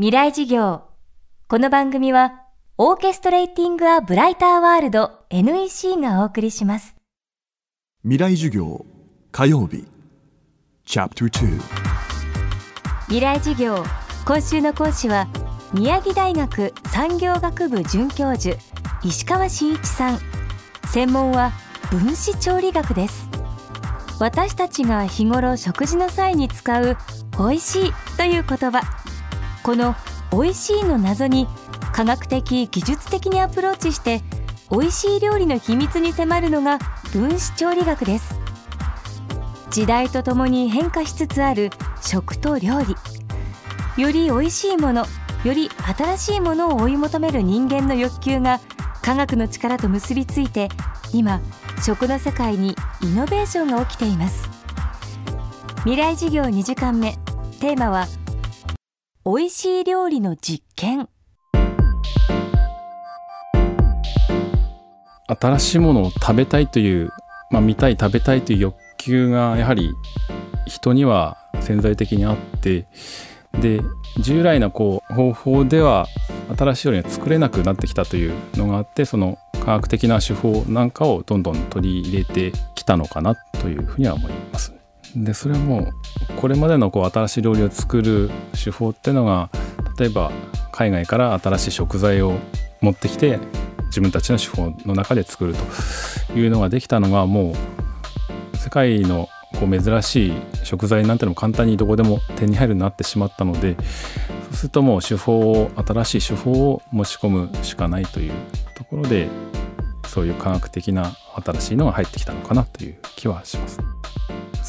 未来事業。この番組はオーケストレーティング・ア・ブライター・ワールド NEC がお送りします。未来授業火曜日。チャプター未来事業。今週の講師は宮城大学産業学部准教授石川真一さん。専門は分子調理学です。私たちが日頃食事の際に使う美味しいという言葉この美味しいの謎に科学的技術的にアプローチして美味しい料理の秘密に迫るのが分子調理学です。時代とともに変化しつつある食と料理。より美味しいものより新しいものを追い求める人間の欲求が科学の力と結びついて今食の世界にイノベーションが起きています。未来事業2時間目。テーマは美味しい料理の実験新しいものを食べたいという、まあ、見たい食べたいという欲求がやはり人には潜在的にあってで従来のこう方法では新しい料理が作れなくなってきたというのがあってその科学的な手法なんかをどんどん取り入れてきたのかなというふうには思います。でそれはもうこれまでのこう新しい料理を作る手法っていうのが例えば海外から新しい食材を持ってきて自分たちの手法の中で作るというのができたのがもう世界のこう珍しい食材なんてのも簡単にどこでも手に入るようになってしまったのでそうするともう手法を新しい手法を持ち込むしかないというところでそういう科学的な新しいのが入ってきたのかなという気はします。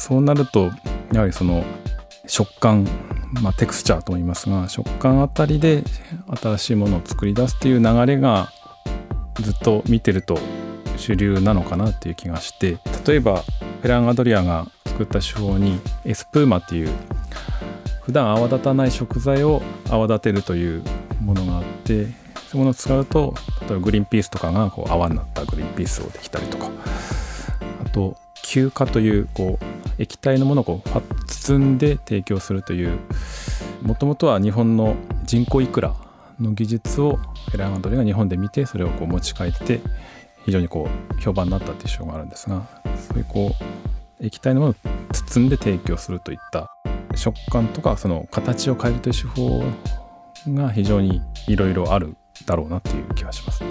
そうなるとやはりその食感、まあ、テクスチャーとも言いますが食感あたりで新しいものを作り出すという流れがずっと見てると主流なのかなっていう気がして例えばペラン・アドリアが作った手法にエスプーマっていう普段泡立たない食材を泡立てるというものがあってそういうものを使うと例えばグリーンピースとかがこう泡になったグリーンピースをできたりとかあと休暇というこう液体のものをこう包んで提供するという。もともとは日本の人工いくらの技術をエラン・アドリが日本で見てそれをこう持ち帰って非常にこう評判になったっていう手法があるんですがそういうこう液体のものを包んで提供するといった食感とかその形を変えるという手法が非常にいろいろあるだろうなっていう気がします。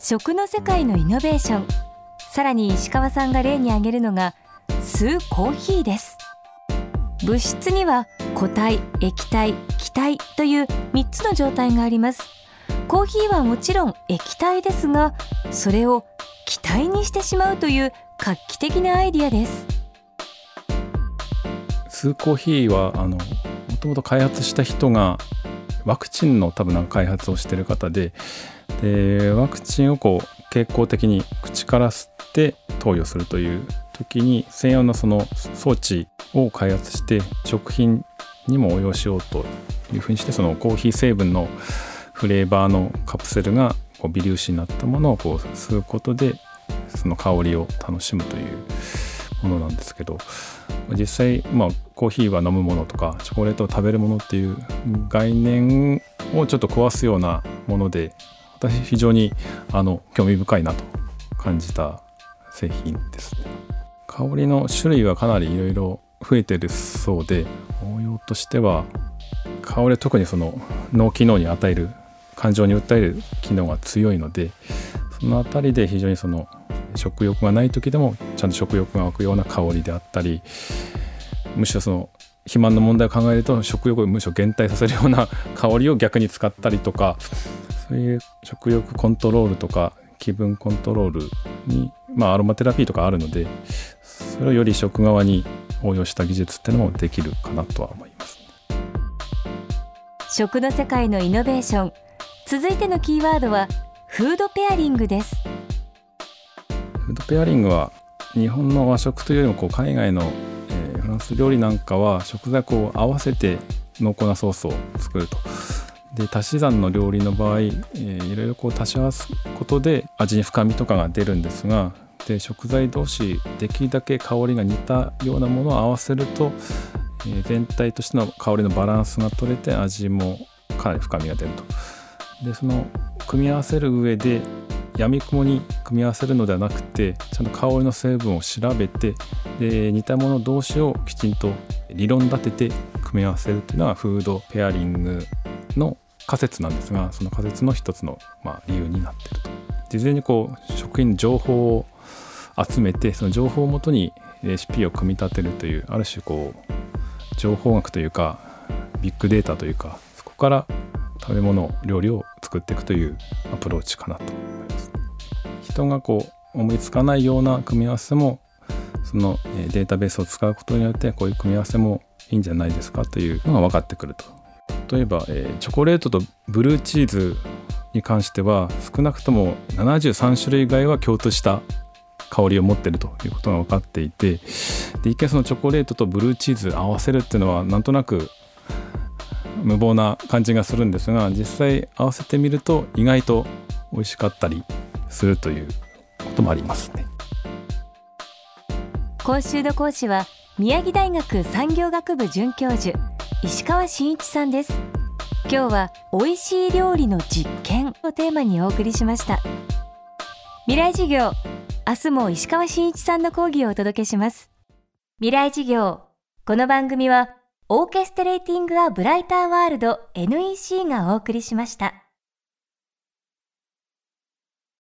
食の世界のイノベーション。さらに石川さんが例に挙げるのが吸うコーヒーです。物質には固体液体気体という3つの状態があります。コーヒーはもちろん液体ですがそれを気体にしてしまうという画期的なアイディアです。吸うコーヒーはあのもともと開発した人がワクチンの多分なんか開発をしてる方ででワクチンをこう傾向的に口から吸って投与するという時に専用のその装置を開発して食品にも応用しようというふうにしてそのコーヒー成分のフレーバーのカプセルがこう微粒子になったものをこう吸うことでその香りを楽しむというものなんですけど実際まあコーヒーは飲むものとかチョコレートを食べるものっていう概念をちょっと壊すようなもので私非常にあの興味深いなと感じた製品です香りの種類はかなりいろいろ増えてるそうで応用としては香りは特にその脳機能に与える感情に訴える機能が強いのでその辺りで非常にその食欲がない時でもちゃんと食欲が湧くような香りであったりむしろその肥満の問題を考えると食欲をむしろ減退させるような香りを逆に使ったりとかそういう食欲コントロールとか気分コントロールに、まあ、アロマテラピーとかあるのでそれをより食側に応用した技術っていうのもできるかなとは思います。食の世界のイノベーション。続いてのキーワードはフードペアリングです。フードペアリングは日本の和食というよりもこう海外の、えー、フランス料理なんかは食材を合わせて濃厚なソースを作るとで足し算の料理の場合、えー、いろいろこう足し合わすことで味に深みとかが出るんですがで食材同士できるだけ香りが似たようなものを合わせるとえー全体としての香りのバランスが取れて味もかなり深みが出ると。でその組み合わせる上でやみくもに組み合わせるのではなくてちゃんと香りの成分を調べてで似たもの同士をきちんと理論立てて組み合わせるっていうのはフードペアリングの仮説なんですがその仮説の一つの、まあ、理由になってると。事前にこう食品の情報を集めてその情報をもとにレシピを組み立てるというある種こう情報学というかビッグデータというかそこから食べ物料理を作っていくというアプローチかなと。思います人がこう思いつかないような組み合わせもそのデータベースを使うことによってこういう組み合わせもいいんじゃないですかというのが分かってくると。例えば、えーチョコレートとブルーチーズに関しては少なくとも73種類以外は共通した香りを持ってるということが分かっていてで一見そのチョコレートとブルーチーズ合わせるっていうのはなんとなく無謀な感じがするんですが実際合わせてみると意外と美味しかったりするということもありますね。今週の講師は宮城大学産業学部准教授石川真一さんです。今日は美味しい料理の実験をテーマにお送りしました。未来授業明日も石川真一さんの講義をお届けします。未来授業この番組はオーケストレーティング・ア・ブライター・ワールド NEC がお送りしました。